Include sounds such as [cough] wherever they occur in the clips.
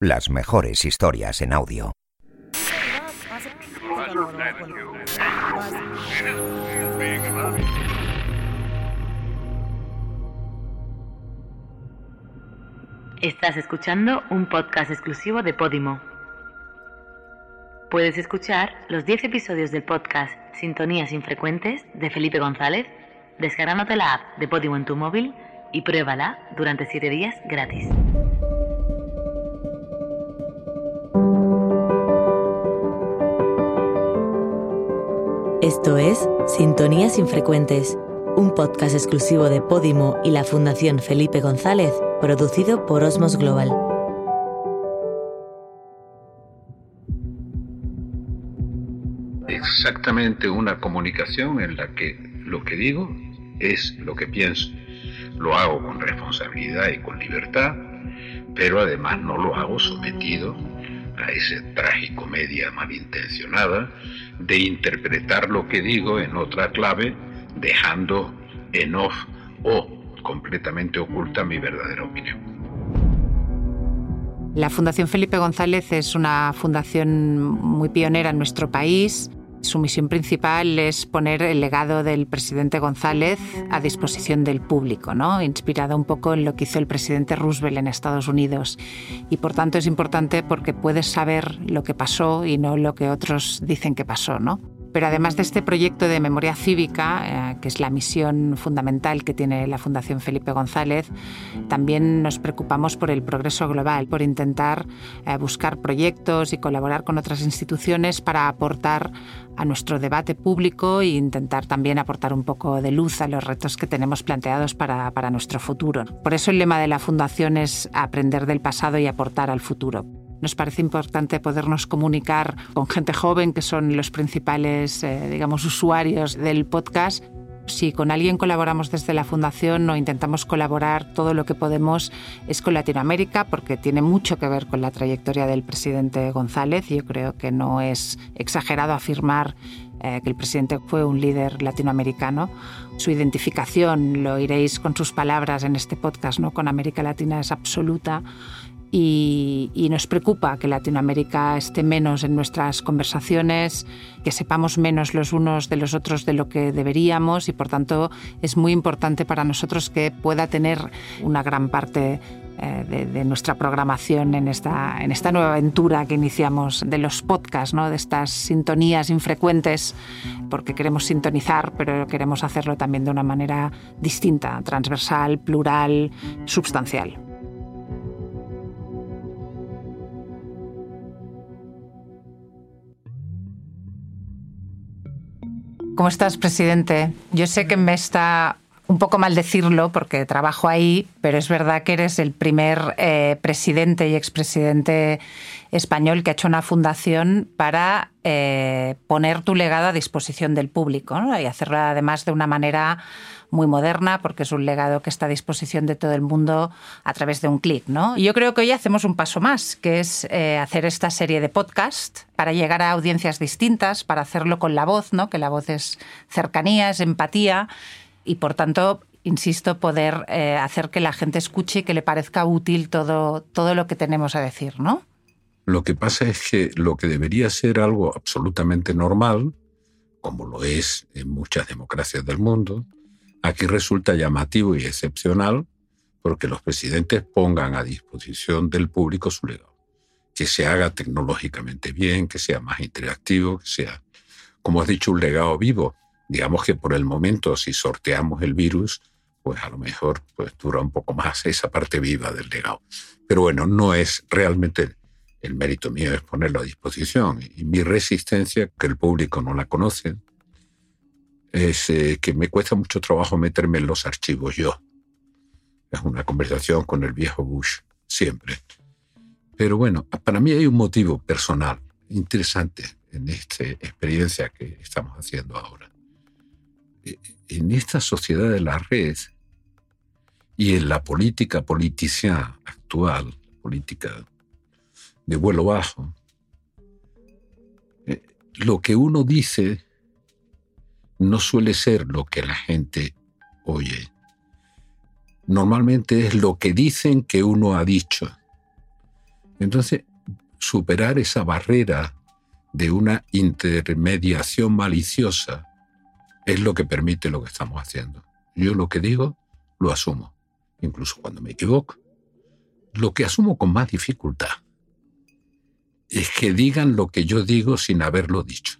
Las mejores historias en audio. Estás escuchando un podcast exclusivo de Podimo. Puedes escuchar los 10 episodios del podcast Sintonías Infrecuentes de Felipe González descargándote la app de Podimo en tu móvil y pruébala durante 7 días gratis. Esto es Sintonías Infrecuentes, un podcast exclusivo de Podimo y la Fundación Felipe González, producido por Osmos Global. Exactamente una comunicación en la que lo que digo es lo que pienso. Lo hago con responsabilidad y con libertad, pero además no lo hago sometido a esa tragicomedia malintencionada de interpretar lo que digo en otra clave, dejando en off o completamente oculta mi verdadera opinión. La Fundación Felipe González es una fundación muy pionera en nuestro país. Su misión principal es poner el legado del presidente González a disposición del público, ¿no? inspirada un poco en lo que hizo el presidente Roosevelt en Estados Unidos. Y por tanto es importante porque puedes saber lo que pasó y no lo que otros dicen que pasó. ¿no? Pero además de este proyecto de memoria cívica, eh, que es la misión fundamental que tiene la Fundación Felipe González, también nos preocupamos por el progreso global, por intentar eh, buscar proyectos y colaborar con otras instituciones para aportar a nuestro debate público e intentar también aportar un poco de luz a los retos que tenemos planteados para, para nuestro futuro. Por eso el lema de la Fundación es aprender del pasado y aportar al futuro. Nos parece importante podernos comunicar con gente joven, que son los principales, eh, digamos, usuarios del podcast. Si con alguien colaboramos desde la Fundación o intentamos colaborar, todo lo que podemos es con Latinoamérica, porque tiene mucho que ver con la trayectoria del presidente González. Yo creo que no es exagerado afirmar eh, que el presidente fue un líder latinoamericano. Su identificación, lo iréis con sus palabras en este podcast, ¿no? con América Latina es absoluta y, nos preocupa que Latinoamérica esté menos en nuestras conversaciones, que sepamos menos los unos de los otros de lo que deberíamos y por tanto es muy importante para nosotros que pueda tener una gran parte eh, de, nuestra programación en esta, en esta nueva aventura que iniciamos de los podcasts, ¿no? de estas sintonías infrecuentes, porque queremos sintonizar, pero queremos hacerlo también de una manera distinta, transversal, plural, substancial. ¿Cómo estás, presidente? Yo sé que me está un poco mal decirlo porque trabajo ahí, pero es verdad que eres el primer eh, presidente y expresidente español que ha hecho una fundación para eh, poner tu legado a disposición del público y hacerlo además de una manera muy moderna porque es un legado que está a disposición de todo el mundo a través de un clic. ¿no? Y yo creo que hoy hacemos un paso más, que es eh, hacer esta serie de podcast para llegar a audiencias distintas, para hacerlo con la voz, ¿no? que la voz es cercanía, es empatía y por tanto insisto, poder eh, hacer que la gente escuche y que le parezca útil todo, todo lo que tenemos a decir, ¿no? Lo que pasa es que lo que debería ser algo absolutamente normal, como lo es en muchas democracias del mundo, Aquí resulta llamativo y excepcional porque los presidentes pongan a disposición del público su legado. Que se haga tecnológicamente bien, que sea más interactivo, que sea, como has dicho, un legado vivo. Digamos que por el momento, si sorteamos el virus, pues a lo mejor pues, dura un poco más esa parte viva del legado. Pero bueno, no es realmente el mérito mío es ponerlo a disposición. Y mi resistencia, que el público no la conoce, es eh, que me cuesta mucho trabajo meterme en los archivos yo. Es una conversación con el viejo Bush, siempre. Pero bueno, para mí hay un motivo personal interesante en esta experiencia que estamos haciendo ahora. E, en esta sociedad de la red y en la política politiciana actual, política de vuelo bajo, eh, lo que uno dice no suele ser lo que la gente oye. Normalmente es lo que dicen que uno ha dicho. Entonces, superar esa barrera de una intermediación maliciosa es lo que permite lo que estamos haciendo. Yo lo que digo, lo asumo, incluso cuando me equivoco. Lo que asumo con más dificultad es que digan lo que yo digo sin haberlo dicho.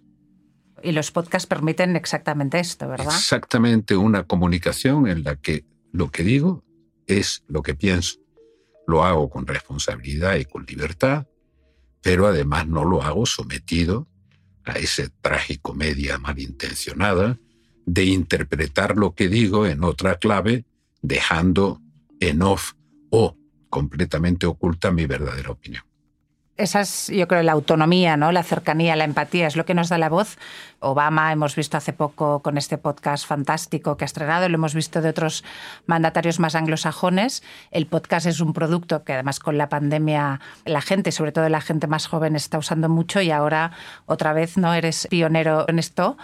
Y los podcasts permiten exactamente esto, ¿verdad? Exactamente una comunicación en la que lo que digo es lo que pienso. Lo hago con responsabilidad y con libertad, pero además no lo hago sometido a esa tragicomedia malintencionada de interpretar lo que digo en otra clave, dejando en off o completamente oculta mi verdadera opinión esa es, yo creo, la autonomía, ¿no? la cercanía, la empatía, es lo que nos da la voz. Obama, hemos visto hace poco con este podcast fantástico que ha estrenado, lo hemos visto de otros mandatarios más anglosajones. El podcast es un producto que además con la pandemia la gente, sobre todo la gente más joven, está usando mucho y ahora otra vez no eres pionero en esto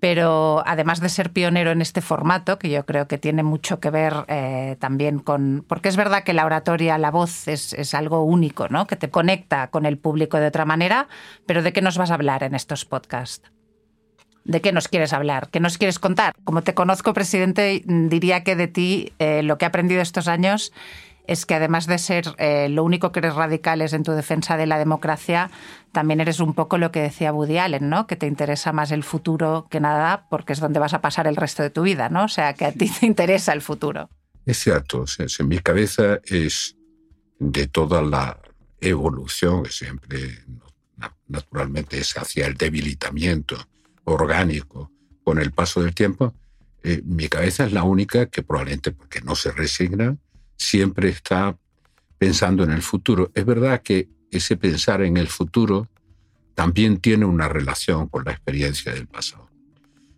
pero además de ser pionero en este formato, que yo creo que tiene mucho que ver eh, también con... Porque es verdad que la oratoria, la voz es, algo único, ¿no? que te conecta con el público de otra manera, pero ¿de qué nos vas a hablar en estos podcasts? ¿De qué nos quieres hablar? ¿Qué nos quieres contar? Como te conozco, presidente, diría que de ti eh, lo que he aprendido estos años es que además de ser eh, lo único que eres radical es en tu defensa de la democracia, también eres un poco lo que decía Woody Allen, ¿no? Que te interesa más el futuro que nada porque es donde vas a pasar el resto de tu vida, ¿no? O sea, que a ti te interesa el futuro. Es cierto, en mi cabeza es de toda la evolución que siempre naturalmente es hacia el debilitamiento orgánico con el paso del tiempo, eh, mi cabeza es la única que probablemente porque no se resigna, siempre está pensando en el futuro. Es verdad que ese pensar en el futuro también tiene una relación con la experiencia del pasado.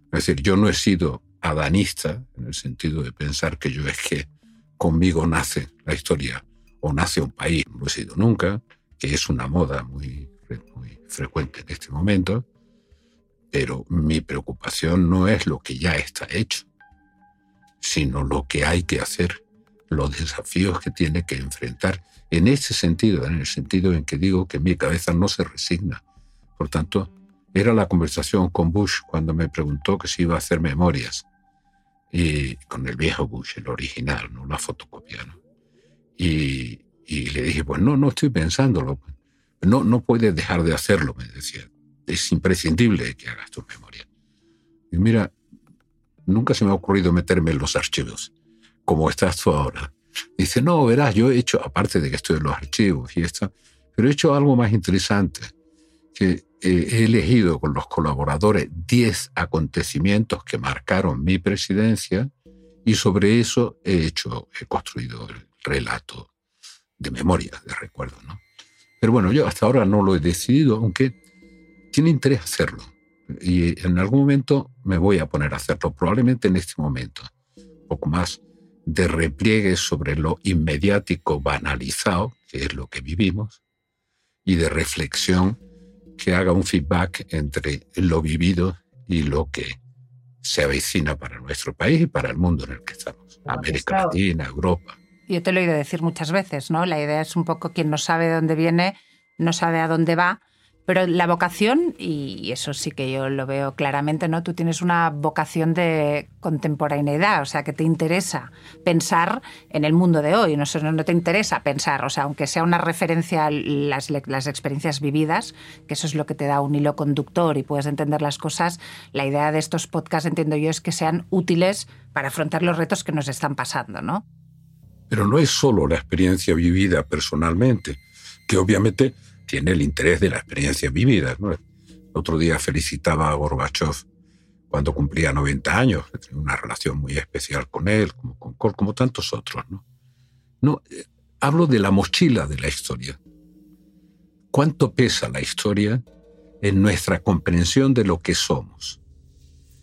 Es decir, yo no he sido adanista en el sentido de pensar que yo es que conmigo nace la historia o nace un país, no he sido nunca, que es una moda muy, muy frecuente en este momento, pero mi preocupación no es lo que ya está hecho, sino lo que hay que hacer los desafíos que tiene que enfrentar en ese sentido, en el sentido en que digo que mi cabeza no se resigna. Por tanto, era la conversación con Bush cuando me preguntó que si iba a hacer memorias. Y con el viejo Bush, el original, no la fotocopia. Y, y, le dije, pues no, no estoy pensándolo. No, no puedes dejar de hacerlo, me decía. Es imprescindible que hagas tu memoria. Y mira, nunca se me ha ocurrido meterme en los archivos como estás tú ahora. Dice, no, verás, yo he hecho, aparte de que estoy en los archivos y esto, pero he hecho algo más interesante, que he elegido con los colaboradores 10 acontecimientos que marcaron mi presidencia y sobre eso he hecho, he construido el relato de memoria, de recuerdo, ¿no? Pero bueno, yo hasta ahora no lo he decidido, aunque tiene interés hacerlo. Y en algún momento me voy a poner a hacerlo, probablemente en este momento, un poco más de repliegue sobre lo inmediático banalizado, que es lo que vivimos, y de reflexión que haga un feedback entre lo vivido y lo que se avecina para nuestro país y para el mundo en el que estamos, América Latina, Europa. Yo te lo he oído decir muchas veces, ¿no? La idea es un poco quien no sabe de dónde viene, no sabe a dónde va, pero la vocación, y eso sí que yo lo veo claramente, ¿no? Tú tienes una vocación de contemporaneidad, o sea, que te interesa pensar en el mundo de hoy, no, no te interesa pensar, o sea, aunque sea una referencia a las, las experiencias vividas, que eso es lo que te da un hilo conductor y puedes entender las cosas, la idea de estos podcasts, entiendo yo, es que sean útiles para afrontar los retos que nos están pasando, ¿no? Pero no es solo la experiencia vivida personalmente, que obviamente tiene el interés de la experiencia vivida. ¿no? otro día felicitaba a Gorbachev cuando cumplía 90 años, tenía una relación muy especial con él, como con como tantos otros. ¿no? No, eh, hablo de la mochila de la historia. ¿Cuánto pesa la historia en nuestra comprensión de lo que somos?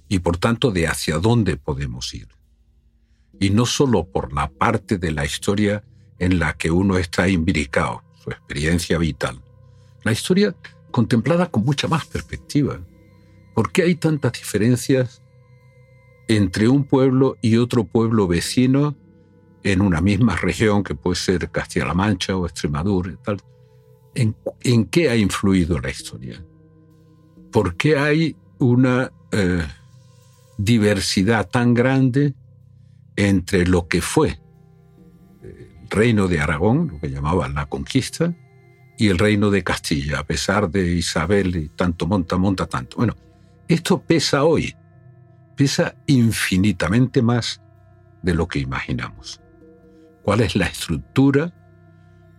Y por tanto de hacia dónde podemos ir. Y no solo por la parte de la historia en la que uno está imbricado, su experiencia vital, la historia contemplada con mucha más perspectiva. ¿Por qué hay tantas diferencias entre un pueblo y otro pueblo vecino en una misma región que puede ser Castilla-La Mancha o Extremadura tal? en, qué ha influido la historia. ¿Por qué hay una eh, diversidad tan grande entre lo que fue el reino de Aragón, lo que llamaban la conquista, y el reino de Castilla, a pesar de Isabel y tanto monta, monta tanto. Bueno, esto pesa hoy, pesa infinitamente más de lo que imaginamos. ¿Cuál es la estructura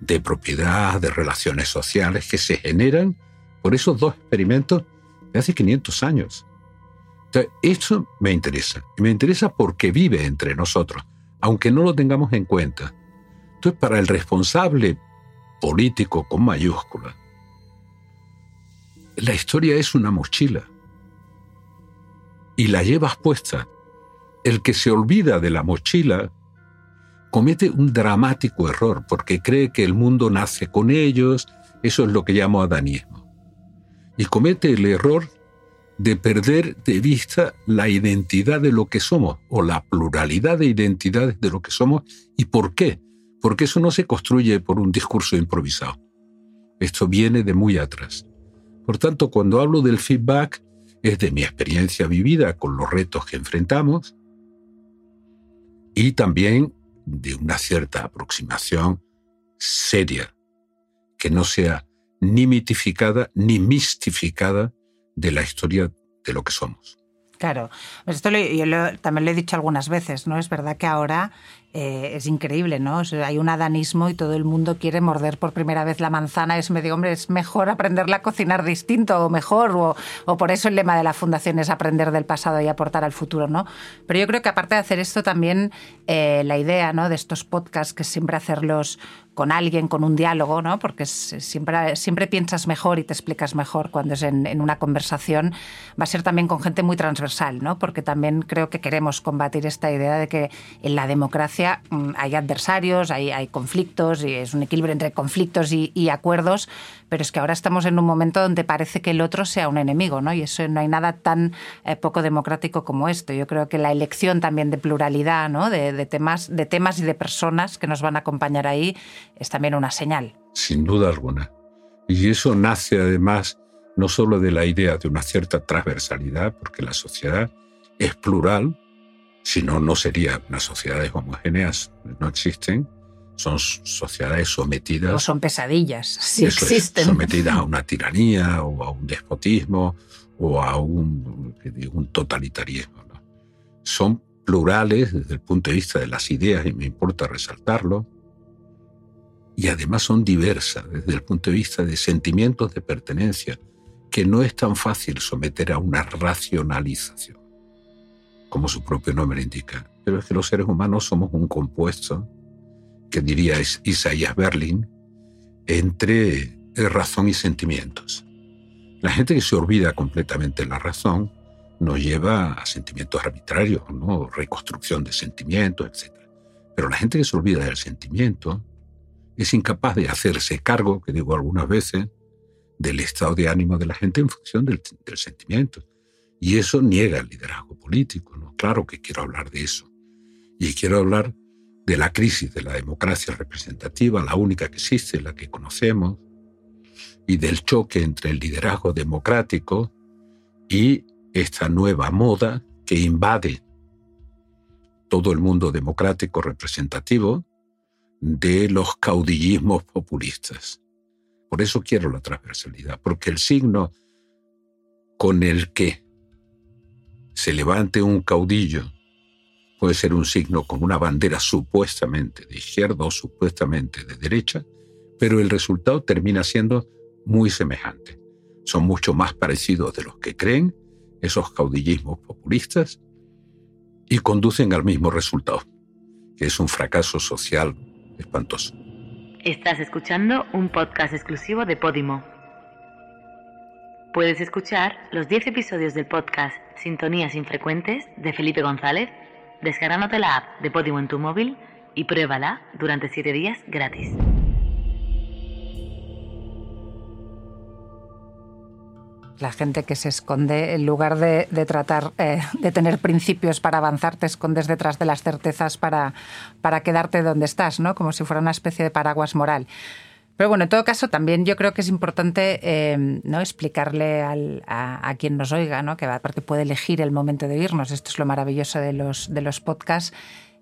de propiedad, de relaciones sociales que se generan por esos dos experimentos de hace 500 años? Eso me interesa. Y me interesa porque vive entre nosotros, aunque no lo tengamos en cuenta. Entonces, para el responsable político con mayúscula, la historia es una mochila. Y la llevas puesta. El que se olvida de la mochila comete un dramático error porque cree que el mundo nace con ellos, eso es lo que llamo adanismo. Y comete el error de perder de vista la identidad de lo que somos o la pluralidad de identidades de lo que somos y por qué. Porque eso no se construye por un discurso improvisado. Esto viene de muy atrás. Por tanto, cuando hablo del feedback, es de mi experiencia vivida con los retos que enfrentamos y también de una cierta aproximación seria, que no sea ni mitificada ni mistificada de la historia de lo que somos. Claro, esto yo también lo he dicho algunas veces, ¿no? Es verdad que ahora eh, es increíble, ¿no? hay un adanismo y todo el mundo quiere morder por primera vez la manzana. Es medio, hombre, es mejor aprenderla a cocinar distinto o mejor, o, o, por eso el lema de la fundación es aprender del pasado y aportar al futuro, ¿no? Pero yo creo que aparte de hacer esto también eh, la idea, ¿no? De estos podcasts que siempre hacerlos con alguien, con un diálogo, ¿no? Porque siempre, siempre piensas mejor y te explicas mejor cuando es en, en, una conversación. Va a ser también con gente muy transversal, ¿no? Porque también creo que queremos combatir esta idea de que en la democracia Mm, hay adversarios, hay, conflictos, y es un equilibrio entre conflictos y, acuerdos, pero es que ahora estamos en un momento donde parece que el otro sea un enemigo, ¿no? Y eso no hay nada tan eh, poco democrático como esto. Yo creo que la elección también de pluralidad. De, temas, de temas y de personas que nos van a acompañar ahí es también una señal. Sin duda alguna. Y eso nace además no solo de la idea de una cierta transversalidad, porque la sociedad es plural, si no, no sería unas sociedades homogéneas, no existen. Son sociedades sometidas. O son pesadillas, si existen. sometidas a [laughs] una tiranía o a un despotismo o a un, un totalitarismo. Son plurales desde el punto de vista de las ideas, y me importa resaltarlo, y además son diversas desde el punto de vista de sentimientos de pertenencia, que no es tan fácil someter a una racionalización como su propio nombre indica. Pero es que los seres humanos somos un compuesto, que diría Isaías Berlin, entre razón y sentimientos. La gente que se olvida completamente la razón nos lleva a sentimientos arbitrarios, ¿no? reconstrucción de sentimientos, etc. Pero la gente que se olvida del sentimiento es incapaz de hacerse cargo, que digo algunas veces, del estado de ánimo de la gente en función del sentimiento. Y eso niega el liderazgo político. ¿no? Claro que quiero hablar de eso. Y quiero hablar de la crisis de la democracia representativa, la única que existe, la que conocemos, y del choque entre el liderazgo democrático y esta nueva moda que invade todo el mundo democrático representativo de los caudillismos populistas. Por eso quiero la transversalidad, porque el signo con el que se levante un caudillo, puede ser un signo con una bandera supuestamente de izquierda o supuestamente de derecha, pero el resultado termina siendo muy semejante. Son mucho más parecidos de los que creen esos caudillismos populistas y conducen al mismo resultado, que es un fracaso social espantoso. Estás escuchando un podcast exclusivo de Podimo. Puedes escuchar los 10 episodios del podcast Sintonías Infrecuentes de Felipe González descargándote la app de Podimo en tu móvil y pruébala durante 7 días gratis. La gente que se esconde, en lugar de, tratar eh, de tener principios para avanzar, te escondes detrás de las certezas para, para quedarte donde estás, ¿no? como si fuera una especie de paraguas moral. Pero bueno, en todo caso, también yo creo que es importante eh, ¿no? explicarle a, quien nos oiga, ¿no? que aparte puede elegir el momento de oírnos, esto es lo maravilloso de los, de los podcasts,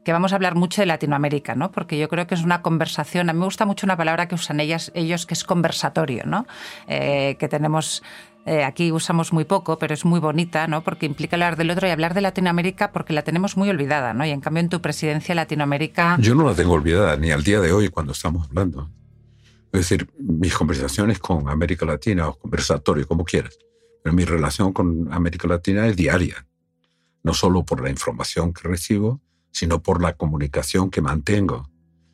que vamos a hablar mucho de Latinoamérica, ¿no? porque yo creo que es una conversación, a mí me gusta mucho una palabra que usan ellas, ellos, que es conversatorio, ¿no? Eh, que tenemos eh, aquí usamos muy poco, pero es muy bonita, ¿no? Porque implica hablar del otro y hablar de Latinoamérica porque la tenemos muy olvidada, ¿no? Y en cambio en tu presidencia Latinoamérica... Yo no la tengo olvidada, ni al día de hoy cuando estamos hablando. Es decir, mis conversaciones con América Latina, o conversatorio, como quieras, pero mi relación con América Latina es diaria, no solo por la información que recibo, sino por la comunicación que mantengo,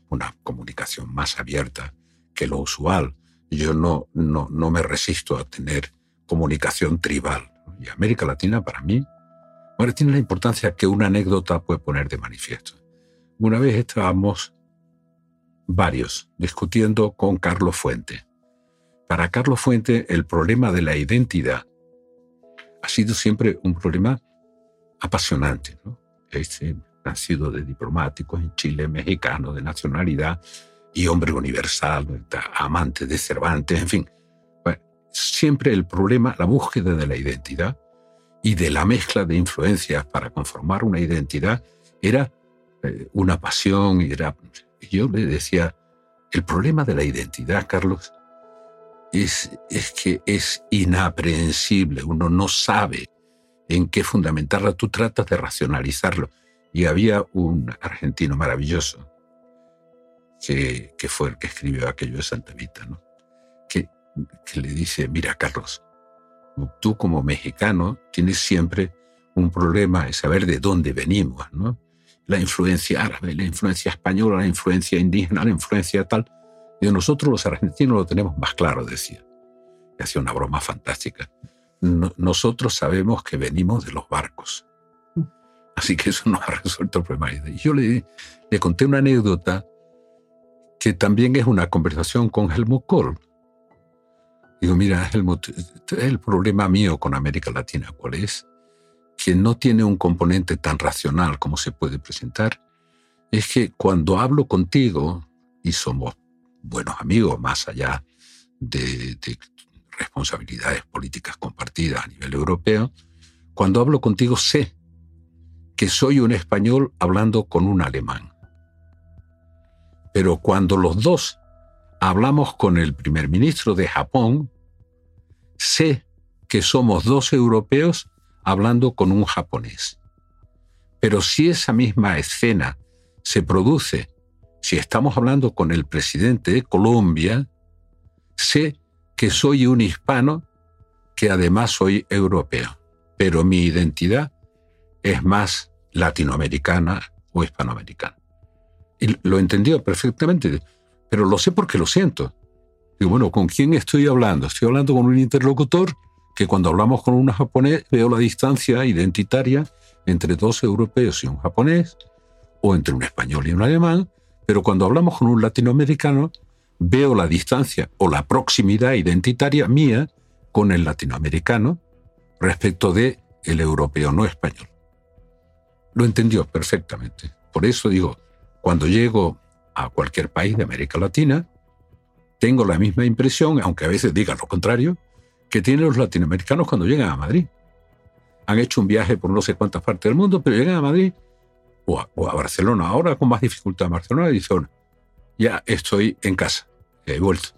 una comunicación más abierta que lo usual. Yo no, no, no me resisto a tener comunicación tribal. Y América Latina, para mí, tiene la importancia que una anécdota puede poner de manifiesto. Una vez estábamos varios discutiendo con Carlos Fuente. Para Carlos Fuente, el problema de la identidad ha sido siempre un problema apasionante. ¿no? Este, nacido de diplomáticos en Chile, mexicano, de nacionalidad y hombre universal, amante de Cervantes, en fin. siempre el problema, la búsqueda de la identidad y de la mezcla de influencias para conformar una identidad era eh, una pasión yo le decía, el problema de la identidad, Carlos, es, que es inaprehensible, uno no sabe en qué fundamentarla, tú tratas de racionalizarlo. Y había un argentino maravilloso, que, que fue el que escribió aquello de Santa Vita, ¿no? que, que le dice, mira Carlos, tú como mexicano tienes siempre un problema de saber de dónde venimos, ¿no? La influencia árabe, la influencia española, la influencia indígena, la influencia tal. Y nosotros los argentinos lo tenemos más claro, decía. Y hacía una broma fantástica. nosotros sabemos que venimos de los barcos. Así que eso nos ha resuelto el problema. Y yo le, le conté una anécdota que también es una conversación con Helmut Kohl. Digo, mira, Helmut, el problema mío con América Latina, ¿cuál es? Que no tiene un componente tan racional como se puede presentar, es que cuando hablo contigo, y somos buenos amigos más allá de, responsabilidades políticas compartidas a nivel europeo, cuando hablo contigo sé que soy un español hablando con un alemán. Pero cuando los dos hablamos con el primer ministro de Japón, sé que somos dos europeos hablando con un japonés. Pero si esa misma escena se produce, si estamos hablando con el presidente de Colombia, sé que soy un hispano que además soy europeo, pero mi identidad es más latinoamericana o hispanoamericana. Y lo entendió perfectamente, pero lo sé porque lo siento. Y bueno, ¿con quién estoy hablando? Estoy hablando con un interlocutor que cuando hablamos con un japonés veo la distancia identitaria entre dos europeos y un japonés, o entre un español y un alemán, pero cuando hablamos con un latinoamericano veo la distancia o la proximidad identitaria mía con el latinoamericano respecto de el europeo no español. Lo entendió perfectamente. Por eso digo, cuando llego a cualquier país de América Latina, tengo la misma impresión, aunque a veces diga lo contrario, que tienen los latinoamericanos cuando llegan a Madrid. Han hecho un viaje por no sé cuántas partes del mundo, pero llegan a Madrid o a, Barcelona, ahora con más dificultad a Barcelona, y dicen, ya estoy en casa, he vuelto.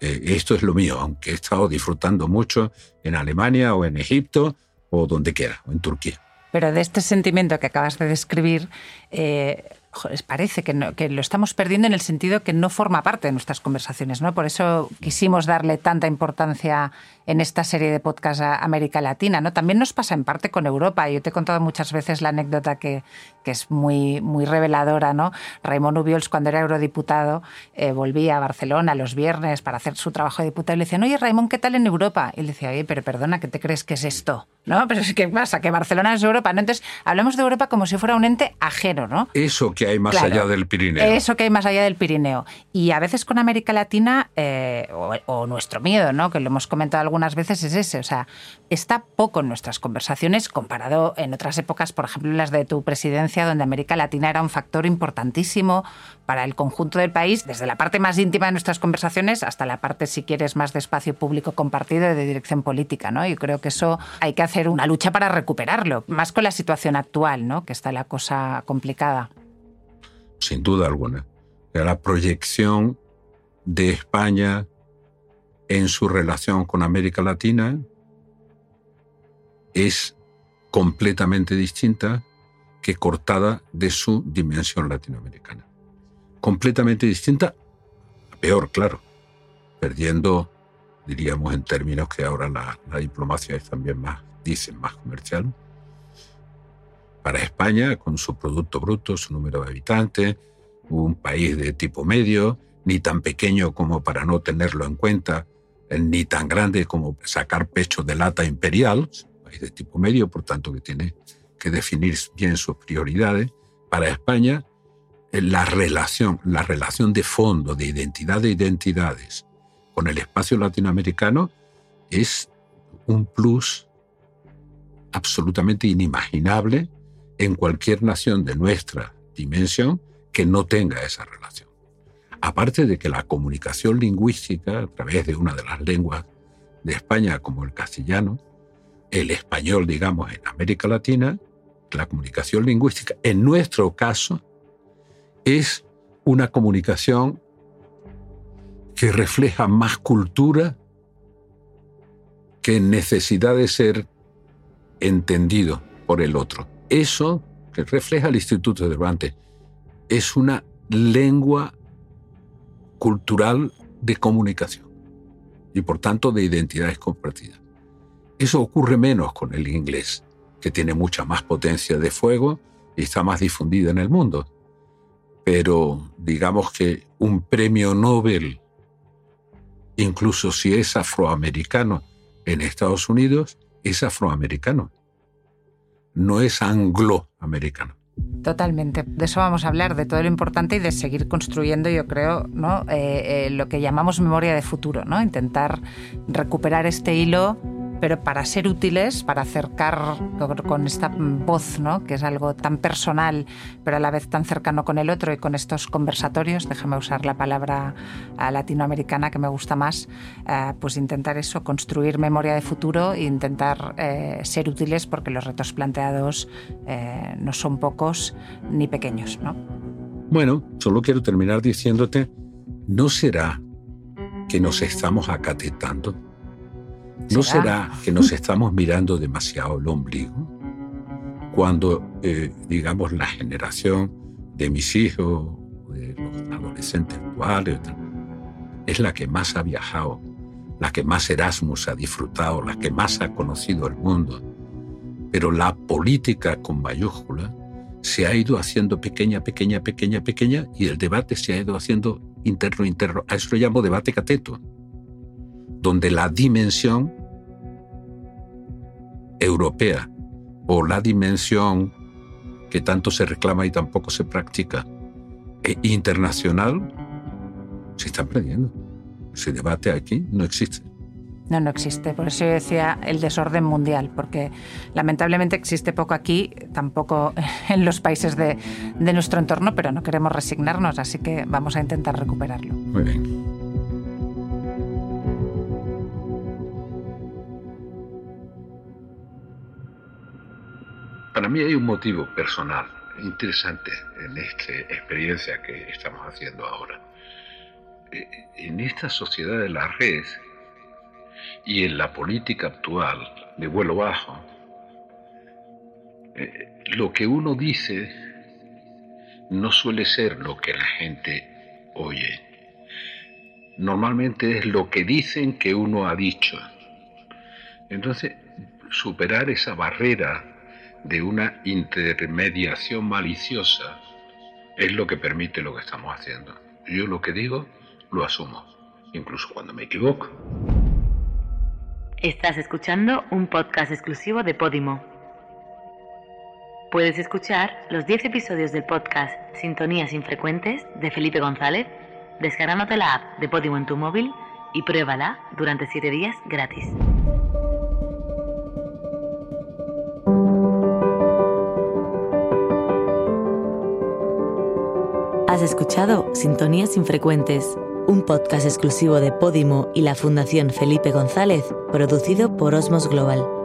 Eh, esto es lo mío, aunque he estado disfrutando mucho en Alemania o en Egipto o donde quiera, o en Turquía. Pero de este sentimiento que acabas de describir, eh, les parece que, lo estamos perdiendo en el sentido que no forma parte de nuestras conversaciones. ¿no? Por eso quisimos darle tanta importancia en esta serie de podcast a América Latina. ¿no? También nos pasa en parte con Europa. Yo te he contado muchas veces la anécdota que, que es muy, muy reveladora. ¿no? Raymond Ubiols, cuando era eurodiputado, eh, volvía a Barcelona los viernes para hacer su trabajo de diputado y le decían, oye, Raymond, ¿qué tal en Europa? Y él decía, oye, pero perdona, ¿qué te crees que es esto? ¿No? Pero ¿qué pasa? Que Barcelona es Europa. ¿no? Entonces, hablamos de Europa como si fuera un ente ajeno. ¿no? Eso que hay más allá del Pirineo. Eso que hay más allá del Pirineo. Y a veces con América Latina, eh, o, nuestro miedo, ¿no? que lo hemos comentado algunas veces, es ese. O sea, está poco en nuestras conversaciones comparado en otras épocas, por ejemplo, las de tu presidencia donde América Latina era un factor importantísimo para el conjunto del país, desde la parte más íntima de nuestras conversaciones hasta la parte, si quieres, más de espacio público compartido y de dirección política. ¿no? Yo creo que eso hay que hacer una lucha para recuperarlo, más con la situación actual, ¿no? que está la cosa complicada. Sin duda alguna. La proyección de España en su relación con América Latina es completamente distinta que cortada de su dimensión latinoamericana. Completamente distinta, peor, claro, perdiendo, diríamos en términos que ahora la, diplomacia es también más, dicen, más comercial. Para España, con su Producto Bruto, su número de habitantes, un país de tipo medio, ni tan pequeño como para no tenerlo en cuenta, ni tan grande como sacar pecho de lata imperial, país de tipo medio, por tanto que tiene que definir bien sus prioridades. Para España, eh, la relación, la relación de fondo, de identidad de identidades con el espacio latinoamericano es un plus absolutamente inimaginable en cualquier nación de nuestra dimensión que no tenga esa relación. Aparte de que la comunicación lingüística a través de una de las lenguas de España como el castellano, el español, digamos, en América Latina, la comunicación lingüística, en nuestro caso, es una comunicación que refleja más cultura que necesidad de ser entendido por el otro. Eso que refleja el Instituto de Cervantes es una lengua cultural de comunicación y por tanto de identidades compartidas. Eso ocurre menos con el inglés, que tiene mucha más potencia de fuego y está más difundida en el mundo. Pero digamos que un premio Nobel, incluso si es afroamericano en Estados Unidos, es afroamericano, no es angloamericano. Totalmente. De eso vamos a hablar, de todo lo importante y de seguir construyendo, yo creo, ¿no? Eh, eh, lo que llamamos memoria de futuro, ¿no? Intentar recuperar este hilo pero para ser útiles, para acercar con esta voz, ¿no? que es algo tan personal, pero a la vez tan cercano con el otro y con estos conversatorios, déjame usar la palabra eh, latinoamericana que me gusta más, eh, pues intentar eso, construir memoria de futuro e intentar eh, ser útiles porque los retos planteados no son pocos ni pequeños. ¿no? Bueno, solo quiero terminar diciéndote, ¿no será que nos estamos acatetando? ¿No será que nos estamos mirando demasiado el ombligo? Cuando, eh, digamos, la generación de mis hijos, de los adolescentes actuales, es la que más ha viajado, la que más Erasmus ha disfrutado, la que más ha conocido el mundo. Pero la política con mayúscula se ha ido haciendo pequeña, pequeña, pequeña, pequeña, y el debate se ha ido haciendo interno, interno. A eso lo llamo debate cateto donde la dimensión europea o la dimensión que tanto se reclama y tampoco se practica e internacional se está perdiendo. Ese debate aquí no existe. No, no existe. Por eso yo decía el desorden mundial, porque lamentablemente existe poco aquí, tampoco [laughs] en los países de, de nuestro entorno, pero no queremos resignarnos, así que vamos a intentar recuperarlo. Muy bien. Para mí hay un motivo personal interesante en esta experiencia que estamos haciendo ahora. Eh, en esta sociedad de la red y en la política actual de vuelo bajo, eh, lo que uno dice no suele ser lo que la gente oye. Normalmente es lo que dicen que uno ha dicho. Entonces, superar esa barrera de una intermediación maliciosa es lo que permite lo que estamos haciendo. Yo lo que digo lo asumo, incluso cuando me equivoco. Estás escuchando un podcast exclusivo de Podimo. Puedes escuchar los 10 episodios del podcast Sintonías Infrecuentes de Felipe González descargándote la app de Podimo en tu móvil y pruébala durante 7 días gratis. Has escuchado Sintonías Infrecuentes, un podcast exclusivo de Podimo y la Fundación Felipe González, producido por Osmos Global.